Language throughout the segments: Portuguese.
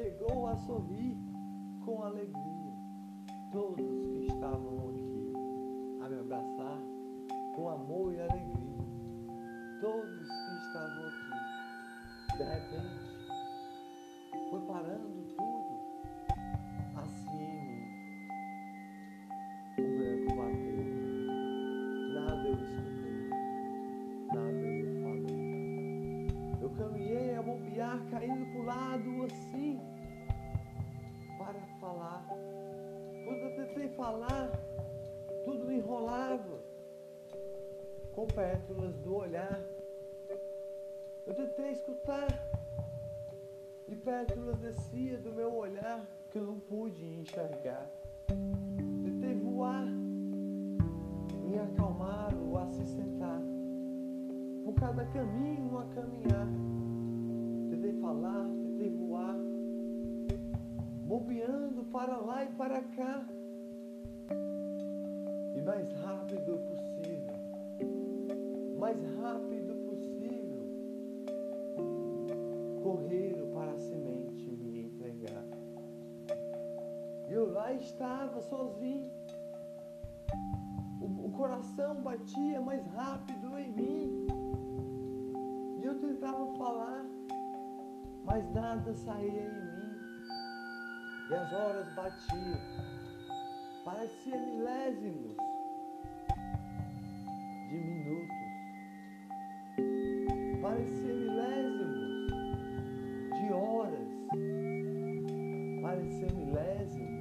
chegou a sorrir com alegria. Todos que estavam aqui a me abraçar com amor e alegria. Todos que estavam aqui, de repente, foi parando a bombear, caindo pro lado assim, para falar. Quando eu tentei falar, tudo enrolava com pétalas do olhar. Eu tentei escutar e pétalas descia do meu olhar que eu não pude enxergar. Tentei voar, me acalmar ou a se sentar, por cada caminho para lá e para cá. E mais rápido possível, mais rápido possível, correram para a semente me entregar. E eu lá estava sozinho. O, o coração batia mais rápido em mim. E eu tentava falar, mas nada saía em mim. E as horas batiam, parecia milésimos de minutos. Parecia milésimos de horas. Parecia milésimos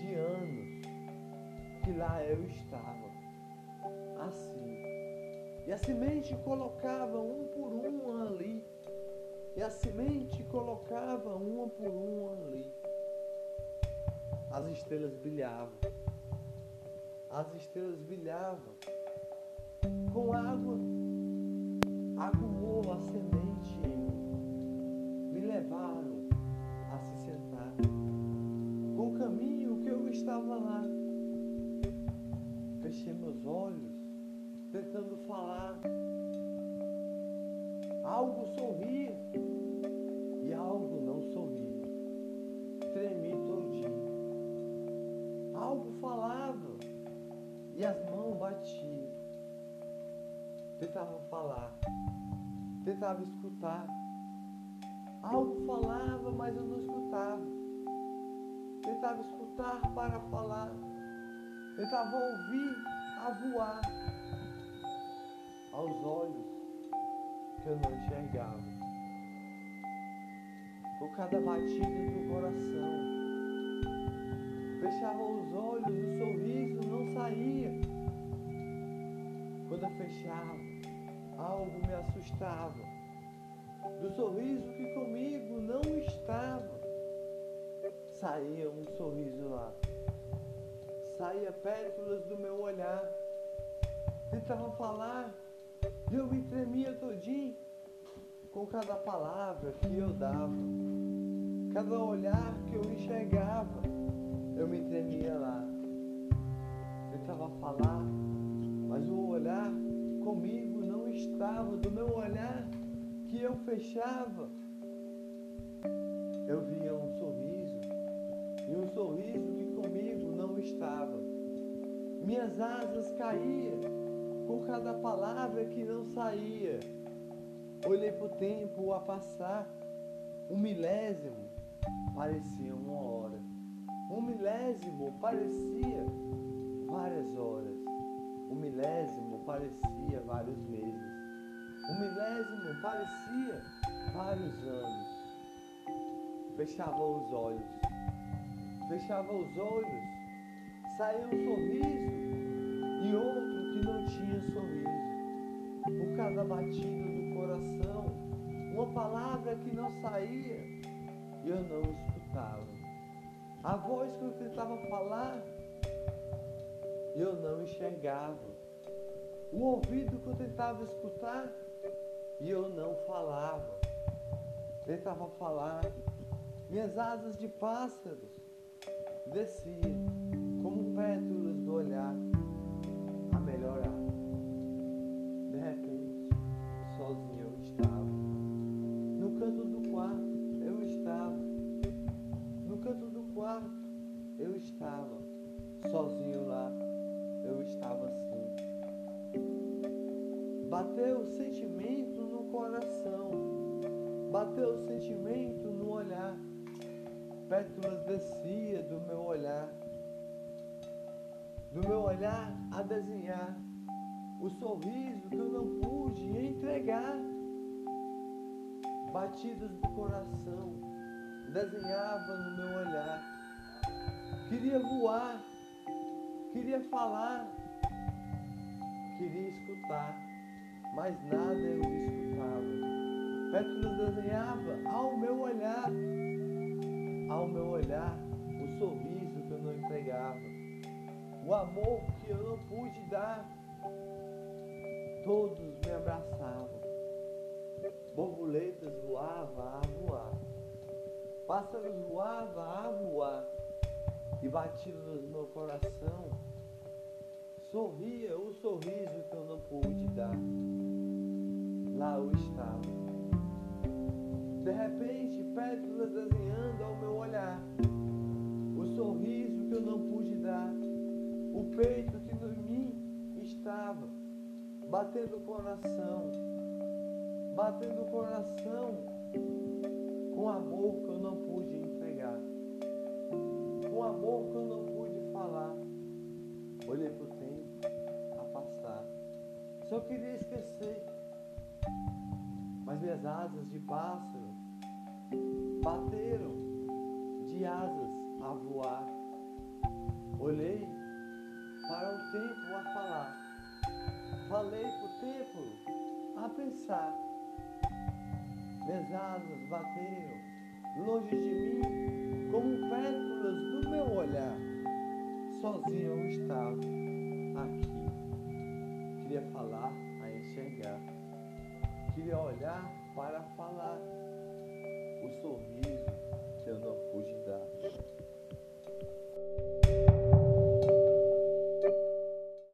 de anos que lá eu estava. Assim. E a semente colocava um por um ali. E a semente colocava uma por uma ali. As estrelas brilhavam. As estrelas brilhavam. Com água, aguou a semente em mim. Me levaram a se sentar. Com o caminho que eu estava lá. Fechei meus olhos, tentando falar. Algo sorria e algo não sorria. Tremi todinho. Algo falava e as mãos batiam. Tentava falar, tentava escutar. Algo falava, mas eu não escutava. Tentava escutar para falar. Tentava ouvir a voar aos olhos eu não enxergava. Por cada batida do coração. Fechava os olhos, o sorriso não saía. Quando eu fechava, algo me assustava. Do sorriso que comigo não estava. Saía um sorriso lá. Saía pétalas do meu olhar. Tentava falar eu me tremia todinho com cada palavra que eu dava. Cada olhar que eu enxergava, eu me tremia lá. Tentava falar, mas o olhar comigo não estava. Do meu olhar que eu fechava, eu via um sorriso, e um sorriso que comigo não estava. Minhas asas caíam com cada palavra que não saía. Olhei para o tempo a passar, um milésimo parecia uma hora, um milésimo parecia várias horas, um milésimo parecia vários meses, um milésimo parecia vários anos. Fechava os olhos, fechava os olhos, saía um sorriso e outro que não tinha sorriso. Por cada batida do coração, uma palavra que não saía e eu não escutava. A voz que eu tentava falar, eu não enxergava. O ouvido que eu tentava escutar e eu não falava. Tentava falar, minhas asas de pássaros desciam como pétalas do olhar melhorar. De repente, sozinho eu estava. No canto do quarto eu estava. No canto do quarto eu estava. Sozinho lá eu estava assim. Bateu o sentimento no coração. Bateu o sentimento no olhar. Pétalas descia do meu olhar do meu olhar a desenhar o sorriso que eu não pude entregar. Batidas do coração desenhava no meu olhar. Queria voar, queria falar, queria escutar, mas nada eu escutava. Pétalas desenhava ao meu olhar, ao meu olhar, o sorriso que eu não entregava, o amor que eu não pude dar todos me abraçavam. Borboletas voavam a voar. Pássaros voavam a voar. E batiam no meu coração. Sorria o sorriso que eu não pude dar. Lá eu estava. De repente, pétalas desenhando ao meu olhar. O sorriso que eu não pude dar. O peito que em mim estava batendo o coração, batendo o coração com amor que eu não pude entregar, com amor que eu não pude falar. Olhei para o tempo a passar, só queria esquecer, mas minhas asas de pássaro bateram de asas a voar. Olhei para o tempo a falar Falei pro tempo a pensar. Asas bateram longe de mim como pétalas do meu olhar. Sozinho eu estava aqui. Queria falar a enxergar. Queria olhar para falar. O sorriso que eu não pude dar.